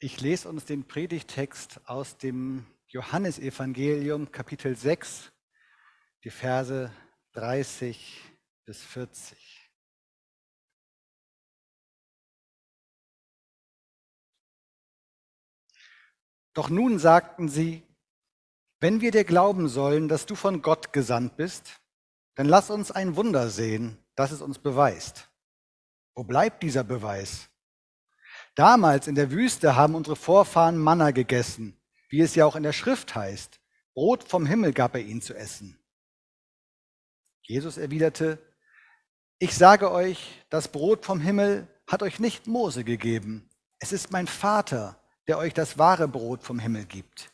Ich lese uns den Predigtext aus dem Johannesevangelium, Kapitel 6, die Verse 30 bis 40. Doch nun sagten sie, wenn wir dir glauben sollen, dass du von Gott gesandt bist, dann lass uns ein Wunder sehen, das es uns beweist. Wo bleibt dieser Beweis? Damals in der Wüste haben unsere Vorfahren Manna gegessen, wie es ja auch in der Schrift heißt. Brot vom Himmel gab er ihnen zu essen. Jesus erwiderte, ich sage euch, das Brot vom Himmel hat euch nicht Mose gegeben. Es ist mein Vater, der euch das wahre Brot vom Himmel gibt.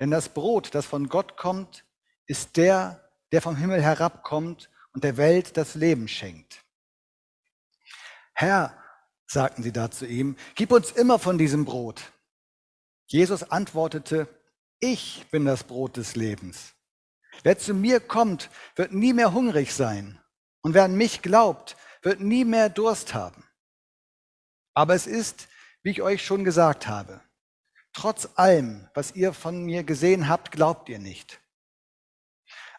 Denn das Brot, das von Gott kommt, ist der, der vom Himmel herabkommt und der Welt das Leben schenkt. Herr, sagten sie da zu ihm, gib uns immer von diesem Brot. Jesus antwortete, ich bin das Brot des Lebens. Wer zu mir kommt, wird nie mehr hungrig sein. Und wer an mich glaubt, wird nie mehr Durst haben. Aber es ist, wie ich euch schon gesagt habe, trotz allem, was ihr von mir gesehen habt, glaubt ihr nicht.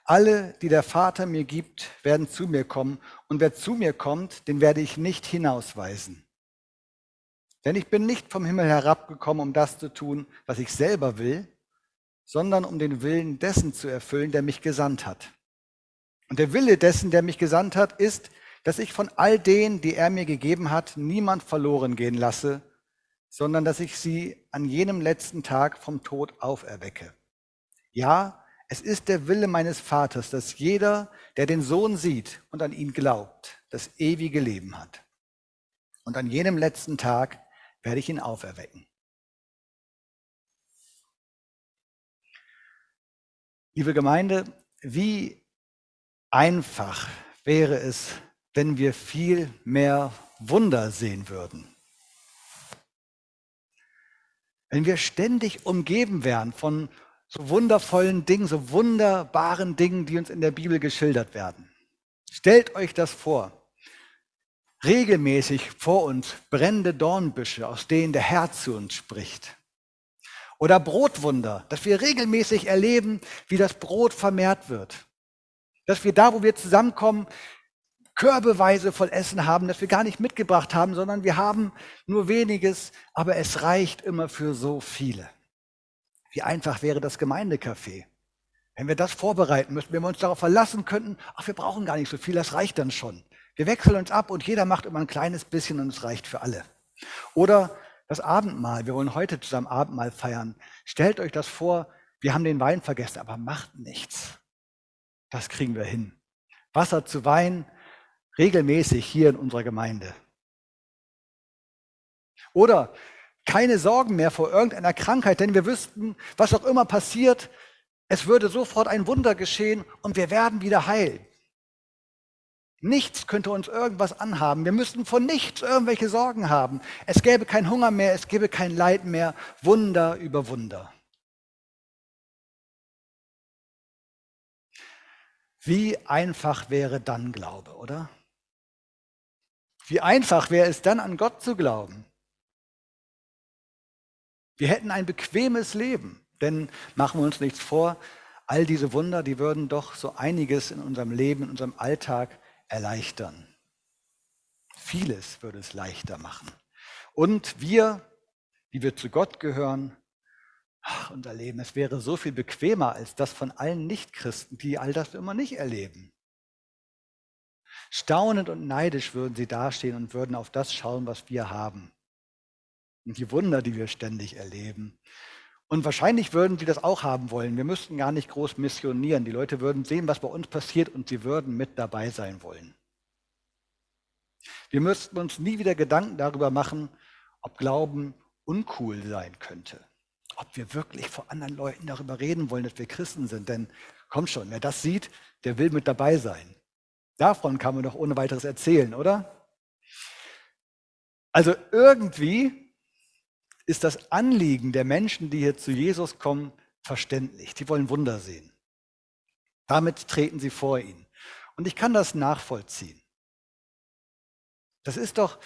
Alle, die der Vater mir gibt, werden zu mir kommen, und wer zu mir kommt, den werde ich nicht hinausweisen. Denn ich bin nicht vom Himmel herabgekommen, um das zu tun, was ich selber will, sondern um den Willen dessen zu erfüllen, der mich gesandt hat. Und der Wille dessen, der mich gesandt hat, ist, dass ich von all denen, die er mir gegeben hat, niemand verloren gehen lasse, sondern dass ich sie an jenem letzten Tag vom Tod auferwecke. Ja, es ist der Wille meines Vaters, dass jeder, der den Sohn sieht und an ihn glaubt, das ewige Leben hat. Und an jenem letzten Tag werde ich ihn auferwecken. Liebe Gemeinde, wie einfach wäre es, wenn wir viel mehr Wunder sehen würden. Wenn wir ständig umgeben wären von so wundervollen Dingen, so wunderbaren Dingen, die uns in der Bibel geschildert werden. Stellt euch das vor regelmäßig vor uns brennende Dornbüsche, aus denen der Herr zu uns spricht. Oder Brotwunder, dass wir regelmäßig erleben, wie das Brot vermehrt wird. Dass wir da, wo wir zusammenkommen, körbeweise voll Essen haben, das wir gar nicht mitgebracht haben, sondern wir haben nur weniges, aber es reicht immer für so viele. Wie einfach wäre das Gemeindecafé. Wenn wir das vorbereiten müssten, wenn wir uns darauf verlassen könnten, ach, wir brauchen gar nicht so viel, das reicht dann schon. Wir wechseln uns ab und jeder macht immer ein kleines bisschen und es reicht für alle. Oder das Abendmahl. Wir wollen heute zusammen Abendmahl feiern. Stellt euch das vor, wir haben den Wein vergessen, aber macht nichts. Das kriegen wir hin. Wasser zu Wein regelmäßig hier in unserer Gemeinde. Oder keine Sorgen mehr vor irgendeiner Krankheit, denn wir wüssten, was auch immer passiert, es würde sofort ein Wunder geschehen und wir werden wieder heil. Nichts könnte uns irgendwas anhaben. Wir müssten von nichts irgendwelche Sorgen haben. Es gäbe kein Hunger mehr, es gäbe kein Leid mehr. Wunder über Wunder. Wie einfach wäre dann Glaube, oder? Wie einfach wäre es dann an Gott zu glauben? Wir hätten ein bequemes Leben, denn machen wir uns nichts vor, all diese Wunder, die würden doch so einiges in unserem Leben, in unserem Alltag erleichtern. Vieles würde es leichter machen. Und wir, die wir zu Gott gehören, ach, unser Leben, es wäre so viel bequemer als das von allen Nichtchristen, die all das immer nicht erleben. Staunend und neidisch würden sie dastehen und würden auf das schauen, was wir haben. Und die Wunder, die wir ständig erleben. Und wahrscheinlich würden sie das auch haben wollen. Wir müssten gar nicht groß missionieren. Die Leute würden sehen, was bei uns passiert und sie würden mit dabei sein wollen. Wir müssten uns nie wieder Gedanken darüber machen, ob Glauben uncool sein könnte. Ob wir wirklich vor anderen Leuten darüber reden wollen, dass wir Christen sind. Denn komm schon, wer das sieht, der will mit dabei sein. Davon kann man doch ohne weiteres erzählen, oder? Also irgendwie ist das Anliegen der Menschen, die hier zu Jesus kommen, verständlich. Die wollen Wunder sehen. Damit treten sie vor ihn. Und ich kann das nachvollziehen. Das ist doch,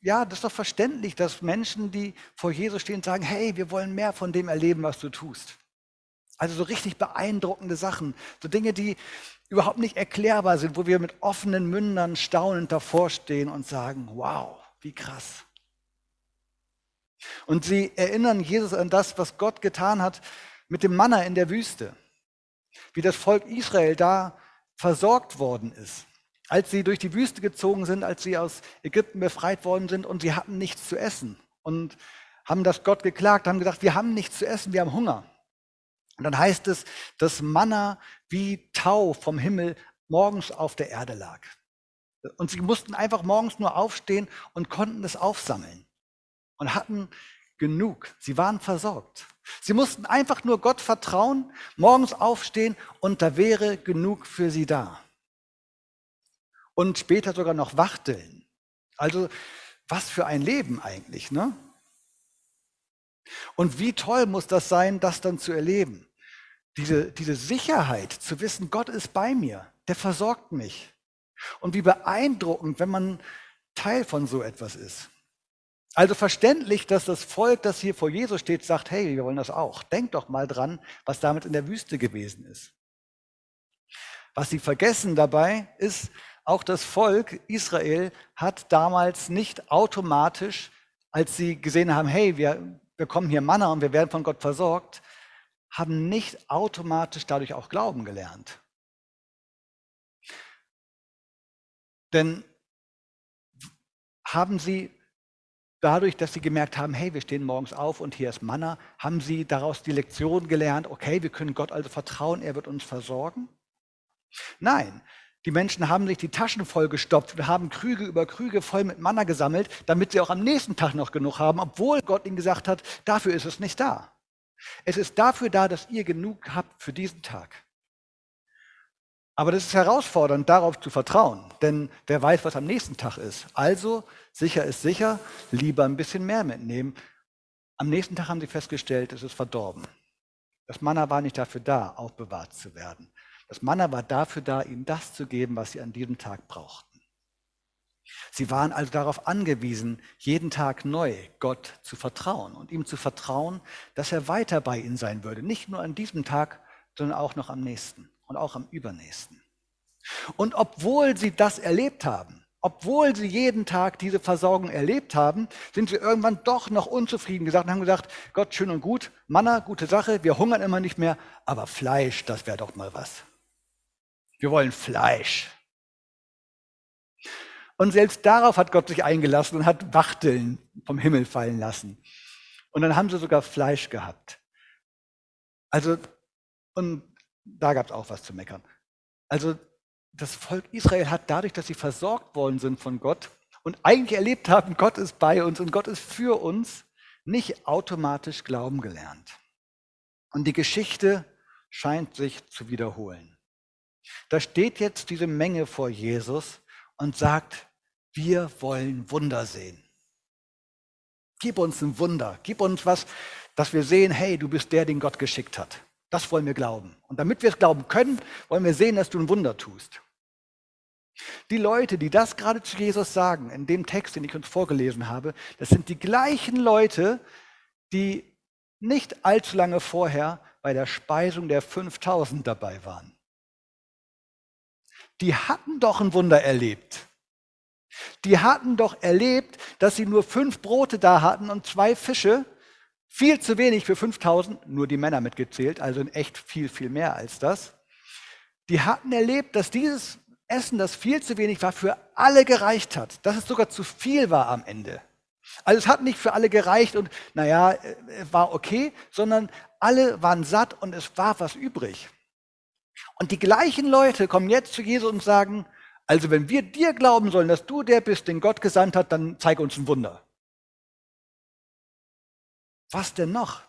ja, das ist doch verständlich, dass Menschen, die vor Jesus stehen, sagen, hey, wir wollen mehr von dem erleben, was du tust. Also so richtig beeindruckende Sachen, so Dinge, die überhaupt nicht erklärbar sind, wo wir mit offenen Mündern staunend davor stehen und sagen, wow, wie krass. Und sie erinnern Jesus an das, was Gott getan hat mit dem Manna in der Wüste, wie das Volk Israel da versorgt worden ist, als sie durch die Wüste gezogen sind, als sie aus Ägypten befreit worden sind und sie hatten nichts zu essen und haben das Gott geklagt, haben gesagt, wir haben nichts zu essen, wir haben Hunger. Und dann heißt es, dass Manna wie Tau vom Himmel morgens auf der Erde lag. Und sie mussten einfach morgens nur aufstehen und konnten es aufsammeln und hatten genug. Sie waren versorgt. Sie mussten einfach nur Gott vertrauen, morgens aufstehen und da wäre genug für sie da. Und später sogar noch wachteln. Also was für ein Leben eigentlich, ne? Und wie toll muss das sein, das dann zu erleben? Diese, diese Sicherheit zu wissen, Gott ist bei mir, der versorgt mich. Und wie beeindruckend, wenn man Teil von so etwas ist. Also verständlich, dass das Volk, das hier vor Jesus steht, sagt, hey, wir wollen das auch. Denkt doch mal dran, was damit in der Wüste gewesen ist. Was sie vergessen dabei ist, auch das Volk Israel hat damals nicht automatisch, als sie gesehen haben, hey, wir bekommen hier Manna und wir werden von Gott versorgt, haben nicht automatisch dadurch auch Glauben gelernt. Denn haben sie dadurch, dass sie gemerkt haben, hey, wir stehen morgens auf und hier ist Manna, haben sie daraus die Lektion gelernt, okay, wir können Gott also vertrauen, er wird uns versorgen? Nein, die Menschen haben sich die Taschen vollgestopft und haben Krüge über Krüge voll mit Manna gesammelt, damit sie auch am nächsten Tag noch genug haben, obwohl Gott ihnen gesagt hat, dafür ist es nicht da. Es ist dafür da, dass ihr genug habt für diesen Tag. Aber das ist herausfordernd, darauf zu vertrauen, denn wer weiß, was am nächsten Tag ist. Also, sicher ist sicher, lieber ein bisschen mehr mitnehmen. Am nächsten Tag haben sie festgestellt, es ist verdorben. Das Manna war nicht dafür da, aufbewahrt zu werden. Das Manna war dafür da, ihnen das zu geben, was sie an diesem Tag brauchten. Sie waren also darauf angewiesen, jeden Tag neu Gott zu vertrauen und ihm zu vertrauen, dass er weiter bei ihnen sein würde. Nicht nur an diesem Tag, sondern auch noch am nächsten und auch am übernächsten. Und obwohl sie das erlebt haben, obwohl sie jeden Tag diese Versorgung erlebt haben, sind sie irgendwann doch noch unzufrieden gesagt und haben gesagt, Gott, schön und gut, Manna, gute Sache, wir hungern immer nicht mehr, aber Fleisch, das wäre doch mal was. Wir wollen Fleisch. Und selbst darauf hat Gott sich eingelassen und hat Wachteln vom Himmel fallen lassen. Und dann haben sie sogar Fleisch gehabt. Also, und da gab es auch was zu meckern. Also, das Volk Israel hat dadurch, dass sie versorgt worden sind von Gott und eigentlich erlebt haben, Gott ist bei uns und Gott ist für uns, nicht automatisch Glauben gelernt. Und die Geschichte scheint sich zu wiederholen. Da steht jetzt diese Menge vor Jesus und sagt, wir wollen Wunder sehen. Gib uns ein Wunder, gib uns was, dass wir sehen, hey, du bist der, den Gott geschickt hat. Das wollen wir glauben. Und damit wir es glauben können, wollen wir sehen, dass du ein Wunder tust. Die Leute, die das gerade zu Jesus sagen, in dem Text, den ich uns vorgelesen habe, das sind die gleichen Leute, die nicht allzu lange vorher bei der Speisung der 5000 dabei waren die hatten doch ein Wunder erlebt. Die hatten doch erlebt, dass sie nur fünf Brote da hatten und zwei Fische. Viel zu wenig für 5000, nur die Männer mitgezählt, also in echt viel, viel mehr als das. Die hatten erlebt, dass dieses Essen, das viel zu wenig war, für alle gereicht hat. Dass es sogar zu viel war am Ende. Also es hat nicht für alle gereicht und naja, äh, war okay, sondern alle waren satt und es war was übrig. Und die gleichen Leute kommen jetzt zu Jesus und sagen, also wenn wir dir glauben sollen, dass du der bist, den Gott gesandt hat, dann zeig uns ein Wunder. Was denn noch?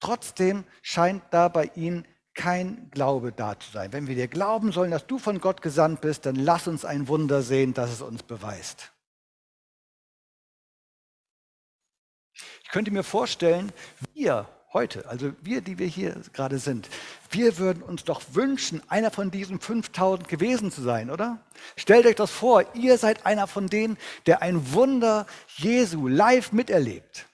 Trotzdem scheint da bei ihnen kein Glaube da zu sein. Wenn wir dir glauben sollen, dass du von Gott gesandt bist, dann lass uns ein Wunder sehen, das es uns beweist. Ich könnte mir vorstellen, wir heute, also wir, die wir hier gerade sind, wir würden uns doch wünschen, einer von diesen 5000 gewesen zu sein, oder? Stellt euch das vor, ihr seid einer von denen, der ein Wunder Jesu live miterlebt.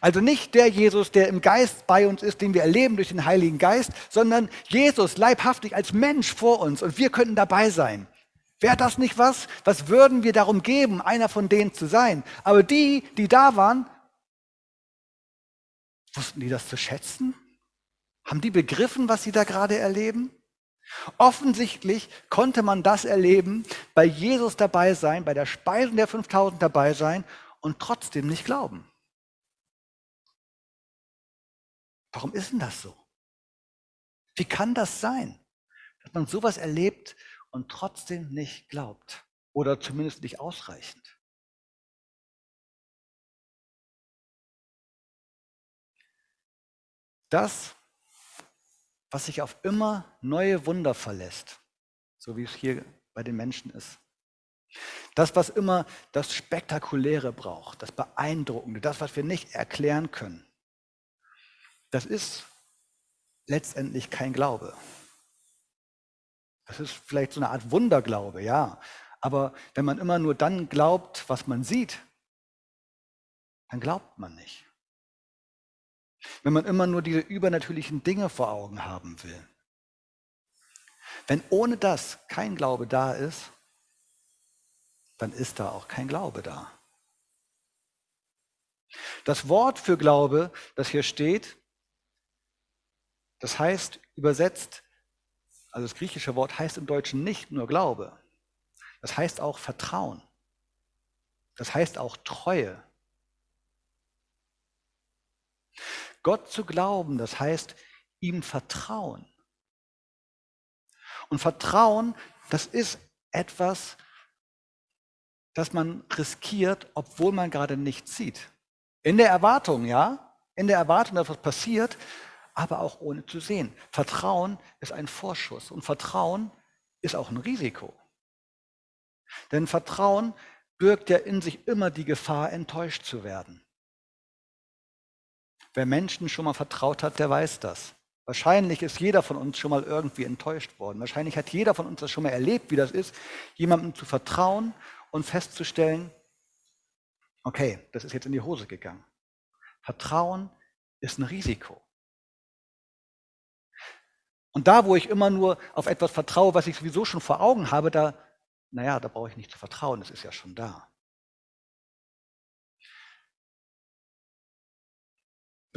Also nicht der Jesus, der im Geist bei uns ist, den wir erleben durch den Heiligen Geist, sondern Jesus leibhaftig als Mensch vor uns und wir könnten dabei sein. Wäre das nicht was? Was würden wir darum geben, einer von denen zu sein? Aber die, die da waren, wussten die das zu schätzen? Haben die begriffen, was sie da gerade erleben? Offensichtlich konnte man das erleben, bei Jesus dabei sein, bei der Speisung der 5000 dabei sein und trotzdem nicht glauben. Warum ist denn das so? Wie kann das sein, dass man sowas erlebt und trotzdem nicht glaubt oder zumindest nicht ausreichend? Das, was sich auf immer neue Wunder verlässt, so wie es hier bei den Menschen ist. Das, was immer das Spektakuläre braucht, das Beeindruckende, das, was wir nicht erklären können, das ist letztendlich kein Glaube. Das ist vielleicht so eine Art Wunderglaube, ja. Aber wenn man immer nur dann glaubt, was man sieht, dann glaubt man nicht. Wenn man immer nur diese übernatürlichen Dinge vor Augen haben will. Wenn ohne das kein Glaube da ist, dann ist da auch kein Glaube da. Das Wort für Glaube, das hier steht, das heißt übersetzt, also das griechische Wort heißt im Deutschen nicht nur Glaube. Das heißt auch Vertrauen. Das heißt auch Treue. Gott zu glauben, das heißt ihm vertrauen. Und Vertrauen, das ist etwas, das man riskiert, obwohl man gerade nichts sieht. In der Erwartung, ja, in der Erwartung, dass was passiert, aber auch ohne zu sehen. Vertrauen ist ein Vorschuss und Vertrauen ist auch ein Risiko. Denn Vertrauen birgt ja in sich immer die Gefahr, enttäuscht zu werden. Wer Menschen schon mal vertraut hat, der weiß das. Wahrscheinlich ist jeder von uns schon mal irgendwie enttäuscht worden. Wahrscheinlich hat jeder von uns das schon mal erlebt, wie das ist, jemandem zu vertrauen und festzustellen, okay, das ist jetzt in die Hose gegangen. Vertrauen ist ein Risiko. Und da, wo ich immer nur auf etwas vertraue, was ich sowieso schon vor Augen habe, da, naja, da brauche ich nicht zu vertrauen, das ist ja schon da.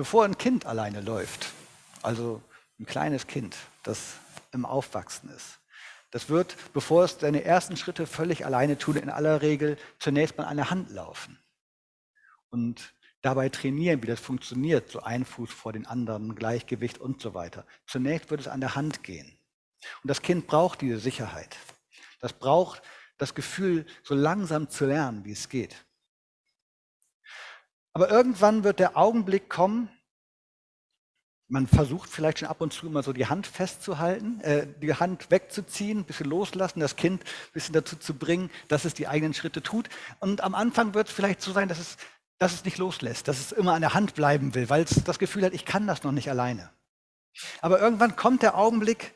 Bevor ein Kind alleine läuft, also ein kleines Kind, das im Aufwachsen ist, das wird, bevor es seine ersten Schritte völlig alleine tut, in aller Regel zunächst mal an der Hand laufen. Und dabei trainieren, wie das funktioniert, so ein Fuß vor den anderen, Gleichgewicht und so weiter. Zunächst wird es an der Hand gehen. Und das Kind braucht diese Sicherheit. Das braucht das Gefühl, so langsam zu lernen, wie es geht. Aber irgendwann wird der Augenblick kommen, man versucht vielleicht schon ab und zu immer so die Hand festzuhalten, äh, die Hand wegzuziehen, ein bisschen loslassen, das Kind ein bisschen dazu zu bringen, dass es die eigenen Schritte tut. Und am Anfang wird es vielleicht so sein, dass es dass es nicht loslässt, dass es immer an der Hand bleiben will, weil es das Gefühl hat, ich kann das noch nicht alleine. Aber irgendwann kommt der Augenblick,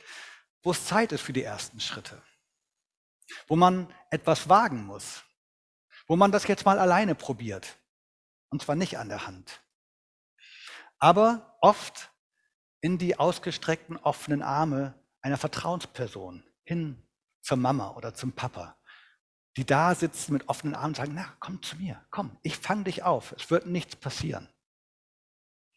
wo es Zeit ist für die ersten Schritte, wo man etwas wagen muss, wo man das jetzt mal alleine probiert, und zwar nicht an der Hand, aber oft in die ausgestreckten offenen Arme einer Vertrauensperson hin zur Mama oder zum Papa, die da sitzen mit offenen Armen und sagen, na, komm zu mir, komm, ich fange dich auf, es wird nichts passieren.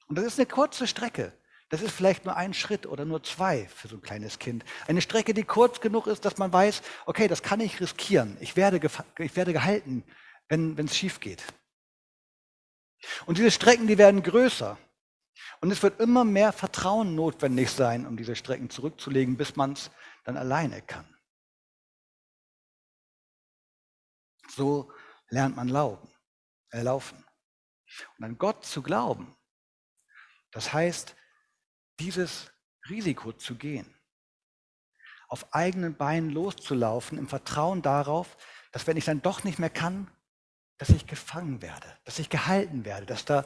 Und das ist eine kurze Strecke. Das ist vielleicht nur ein Schritt oder nur zwei für so ein kleines Kind. Eine Strecke, die kurz genug ist, dass man weiß, okay, das kann ich riskieren. Ich werde, ich werde gehalten, wenn es schief geht. Und diese Strecken, die werden größer. Und es wird immer mehr Vertrauen notwendig sein, um diese Strecken zurückzulegen, bis man es dann alleine kann. So lernt man laufen, äh, laufen. Und an Gott zu glauben, das heißt, dieses Risiko zu gehen, auf eigenen Beinen loszulaufen, im Vertrauen darauf, dass wenn ich dann doch nicht mehr kann, dass ich gefangen werde, dass ich gehalten werde, dass da,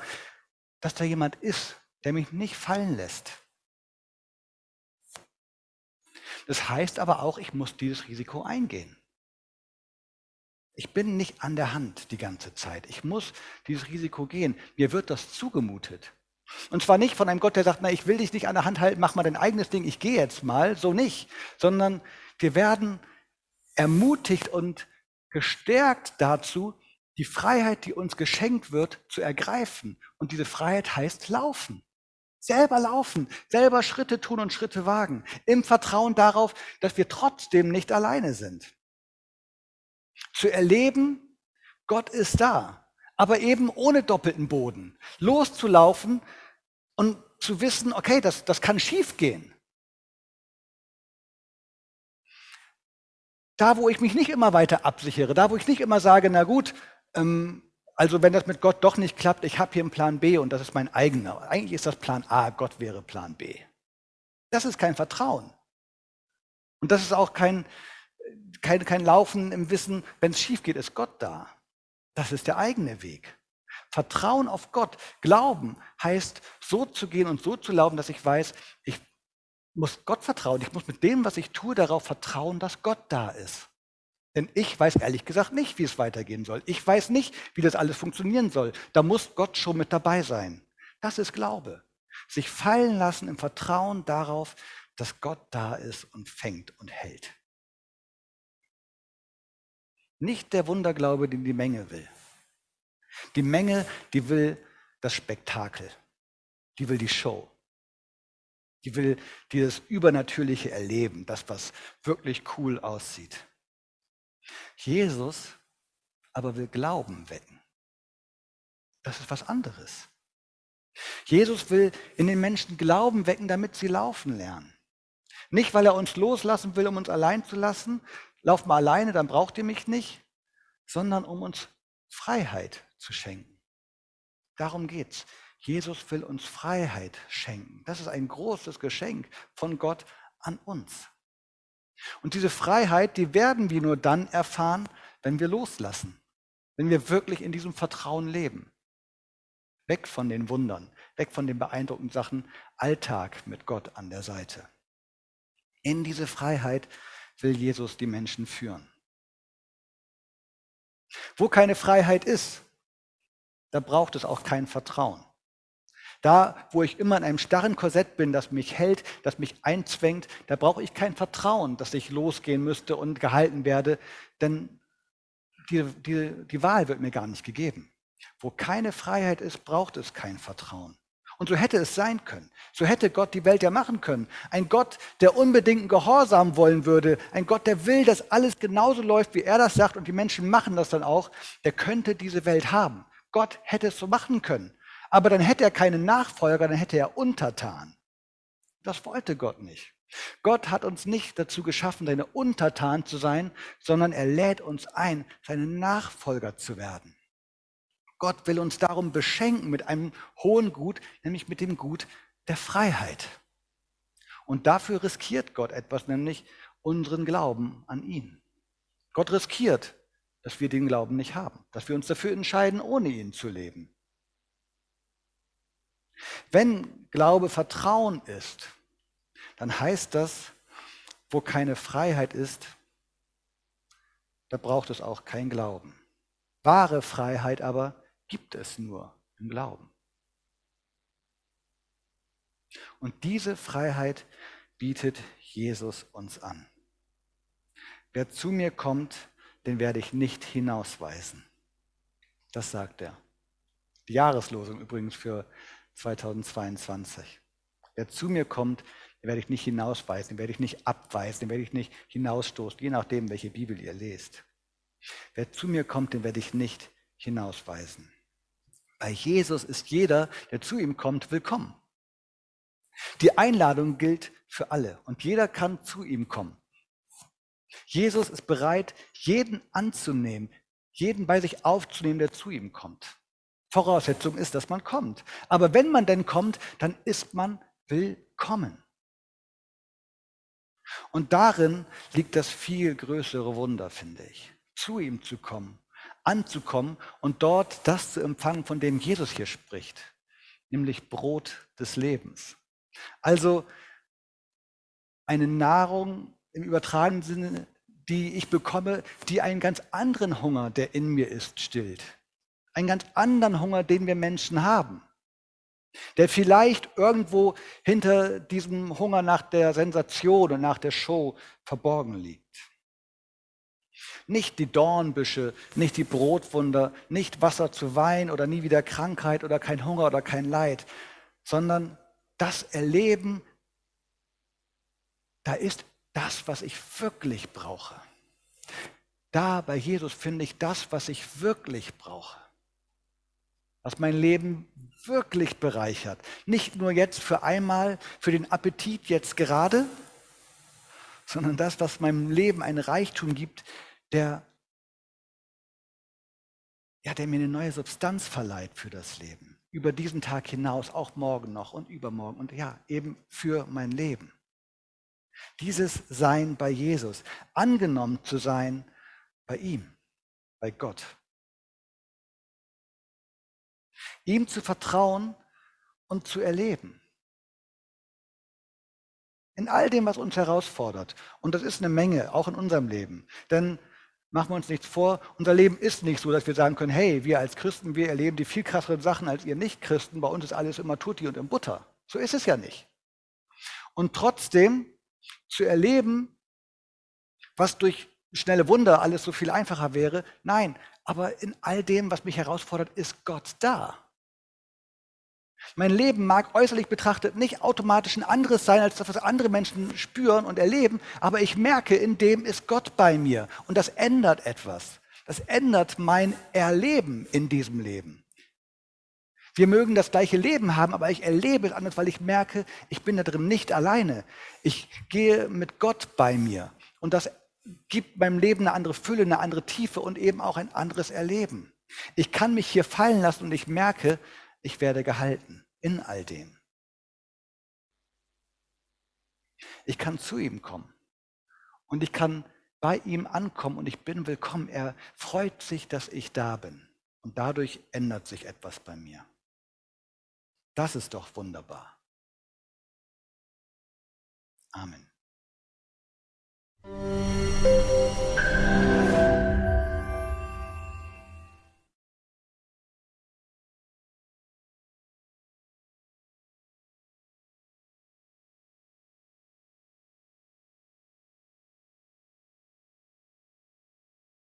dass da jemand ist, der mich nicht fallen lässt. Das heißt aber auch, ich muss dieses Risiko eingehen. Ich bin nicht an der Hand die ganze Zeit. Ich muss dieses Risiko gehen. Mir wird das zugemutet. Und zwar nicht von einem Gott, der sagt, na, ich will dich nicht an der Hand halten, mach mal dein eigenes Ding, ich gehe jetzt mal, so nicht, sondern wir werden ermutigt und gestärkt dazu, die Freiheit, die uns geschenkt wird, zu ergreifen. Und diese Freiheit heißt laufen. Selber laufen, selber Schritte tun und Schritte wagen, im Vertrauen darauf, dass wir trotzdem nicht alleine sind. Zu erleben, Gott ist da, aber eben ohne doppelten Boden. Loszulaufen und zu wissen, okay, das, das kann schiefgehen. Da, wo ich mich nicht immer weiter absichere, da, wo ich nicht immer sage, na gut, ähm, also wenn das mit Gott doch nicht klappt, ich habe hier einen Plan B und das ist mein eigener. Eigentlich ist das Plan A, Gott wäre Plan B. Das ist kein Vertrauen. Und das ist auch kein, kein, kein Laufen im Wissen, wenn es schief geht, ist Gott da. Das ist der eigene Weg. Vertrauen auf Gott, Glauben heißt, so zu gehen und so zu laufen, dass ich weiß, ich muss Gott vertrauen. Ich muss mit dem, was ich tue, darauf vertrauen, dass Gott da ist. Denn ich weiß ehrlich gesagt nicht, wie es weitergehen soll. Ich weiß nicht, wie das alles funktionieren soll. Da muss Gott schon mit dabei sein. Das ist Glaube. Sich fallen lassen im Vertrauen darauf, dass Gott da ist und fängt und hält. Nicht der Wunderglaube, den die Menge will. Die Menge, die will das Spektakel. Die will die Show. Die will dieses übernatürliche Erleben, das, was wirklich cool aussieht. Jesus aber will Glauben wecken. Das ist was anderes. Jesus will in den Menschen Glauben wecken, damit sie laufen lernen. Nicht, weil er uns loslassen will, um uns allein zu lassen. Lauf mal alleine, dann braucht ihr mich nicht. Sondern um uns Freiheit zu schenken. Darum geht's. Jesus will uns Freiheit schenken. Das ist ein großes Geschenk von Gott an uns. Und diese Freiheit, die werden wir nur dann erfahren, wenn wir loslassen, wenn wir wirklich in diesem Vertrauen leben. Weg von den Wundern, weg von den beeindruckenden Sachen, Alltag mit Gott an der Seite. In diese Freiheit will Jesus die Menschen führen. Wo keine Freiheit ist, da braucht es auch kein Vertrauen. Da, wo ich immer in einem starren Korsett bin, das mich hält, das mich einzwängt, da brauche ich kein Vertrauen, dass ich losgehen müsste und gehalten werde, denn die, die, die Wahl wird mir gar nicht gegeben. Wo keine Freiheit ist, braucht es kein Vertrauen. Und so hätte es sein können. So hätte Gott die Welt ja machen können. Ein Gott, der unbedingten Gehorsam wollen würde. Ein Gott, der will, dass alles genauso läuft, wie er das sagt und die Menschen machen das dann auch. Der könnte diese Welt haben. Gott hätte es so machen können. Aber dann hätte er keinen Nachfolger, dann hätte er Untertan. Das wollte Gott nicht. Gott hat uns nicht dazu geschaffen, seine Untertan zu sein, sondern er lädt uns ein, seine Nachfolger zu werden. Gott will uns darum beschenken mit einem hohen Gut, nämlich mit dem Gut der Freiheit. Und dafür riskiert Gott etwas, nämlich unseren Glauben an ihn. Gott riskiert, dass wir den Glauben nicht haben, dass wir uns dafür entscheiden, ohne ihn zu leben. Wenn Glaube Vertrauen ist, dann heißt das, wo keine Freiheit ist, da braucht es auch kein Glauben. Wahre Freiheit aber gibt es nur im Glauben. Und diese Freiheit bietet Jesus uns an. Wer zu mir kommt, den werde ich nicht hinausweisen. Das sagt er. Die Jahreslosung übrigens für 2022. Wer zu mir kommt, den werde ich nicht hinausweisen, den werde ich nicht abweisen, den werde ich nicht hinausstoßen, je nachdem, welche Bibel ihr lest. Wer zu mir kommt, den werde ich nicht hinausweisen. Bei Jesus ist jeder, der zu ihm kommt, willkommen. Die Einladung gilt für alle und jeder kann zu ihm kommen. Jesus ist bereit, jeden anzunehmen, jeden bei sich aufzunehmen, der zu ihm kommt. Voraussetzung ist, dass man kommt. Aber wenn man denn kommt, dann ist man willkommen. Und darin liegt das viel größere Wunder, finde ich. Zu ihm zu kommen, anzukommen und dort das zu empfangen, von dem Jesus hier spricht. nämlich Brot des Lebens. Also eine Nahrung im übertragenen Sinne, die ich bekomme, die einen ganz anderen Hunger, der in mir ist, stillt. Einen ganz anderen Hunger, den wir Menschen haben. Der vielleicht irgendwo hinter diesem Hunger nach der Sensation und nach der Show verborgen liegt. Nicht die Dornbüsche, nicht die Brotwunder, nicht Wasser zu Wein oder nie wieder Krankheit oder kein Hunger oder kein Leid, sondern das Erleben, da ist das, was ich wirklich brauche. Da bei Jesus finde ich das, was ich wirklich brauche. Was mein Leben wirklich bereichert. Nicht nur jetzt für einmal, für den Appetit jetzt gerade, sondern das, was meinem Leben einen Reichtum gibt, der, ja, der mir eine neue Substanz verleiht für das Leben. Über diesen Tag hinaus, auch morgen noch und übermorgen und ja, eben für mein Leben. Dieses Sein bei Jesus, angenommen zu sein bei ihm, bei Gott. Ihm zu vertrauen und zu erleben. In all dem, was uns herausfordert. Und das ist eine Menge, auch in unserem Leben. Denn machen wir uns nichts vor, unser Leben ist nicht so, dass wir sagen können, hey, wir als Christen, wir erleben die viel krasseren Sachen als ihr Nicht-Christen, bei uns ist alles immer Tutti und im Butter. So ist es ja nicht. Und trotzdem zu erleben, was durch schnelle Wunder alles so viel einfacher wäre. Nein, aber in all dem, was mich herausfordert, ist Gott da. Mein Leben mag äußerlich betrachtet nicht automatisch ein anderes sein, als das, was andere Menschen spüren und erleben, aber ich merke, in dem ist Gott bei mir. Und das ändert etwas. Das ändert mein Erleben in diesem Leben. Wir mögen das gleiche Leben haben, aber ich erlebe es anders, weil ich merke, ich bin da drin nicht alleine. Ich gehe mit Gott bei mir. Und das gibt meinem Leben eine andere Fülle, eine andere Tiefe und eben auch ein anderes Erleben. Ich kann mich hier fallen lassen und ich merke, ich werde gehalten in all dem. Ich kann zu ihm kommen und ich kann bei ihm ankommen und ich bin willkommen. Er freut sich, dass ich da bin und dadurch ändert sich etwas bei mir. Das ist doch wunderbar. Amen. Thank you.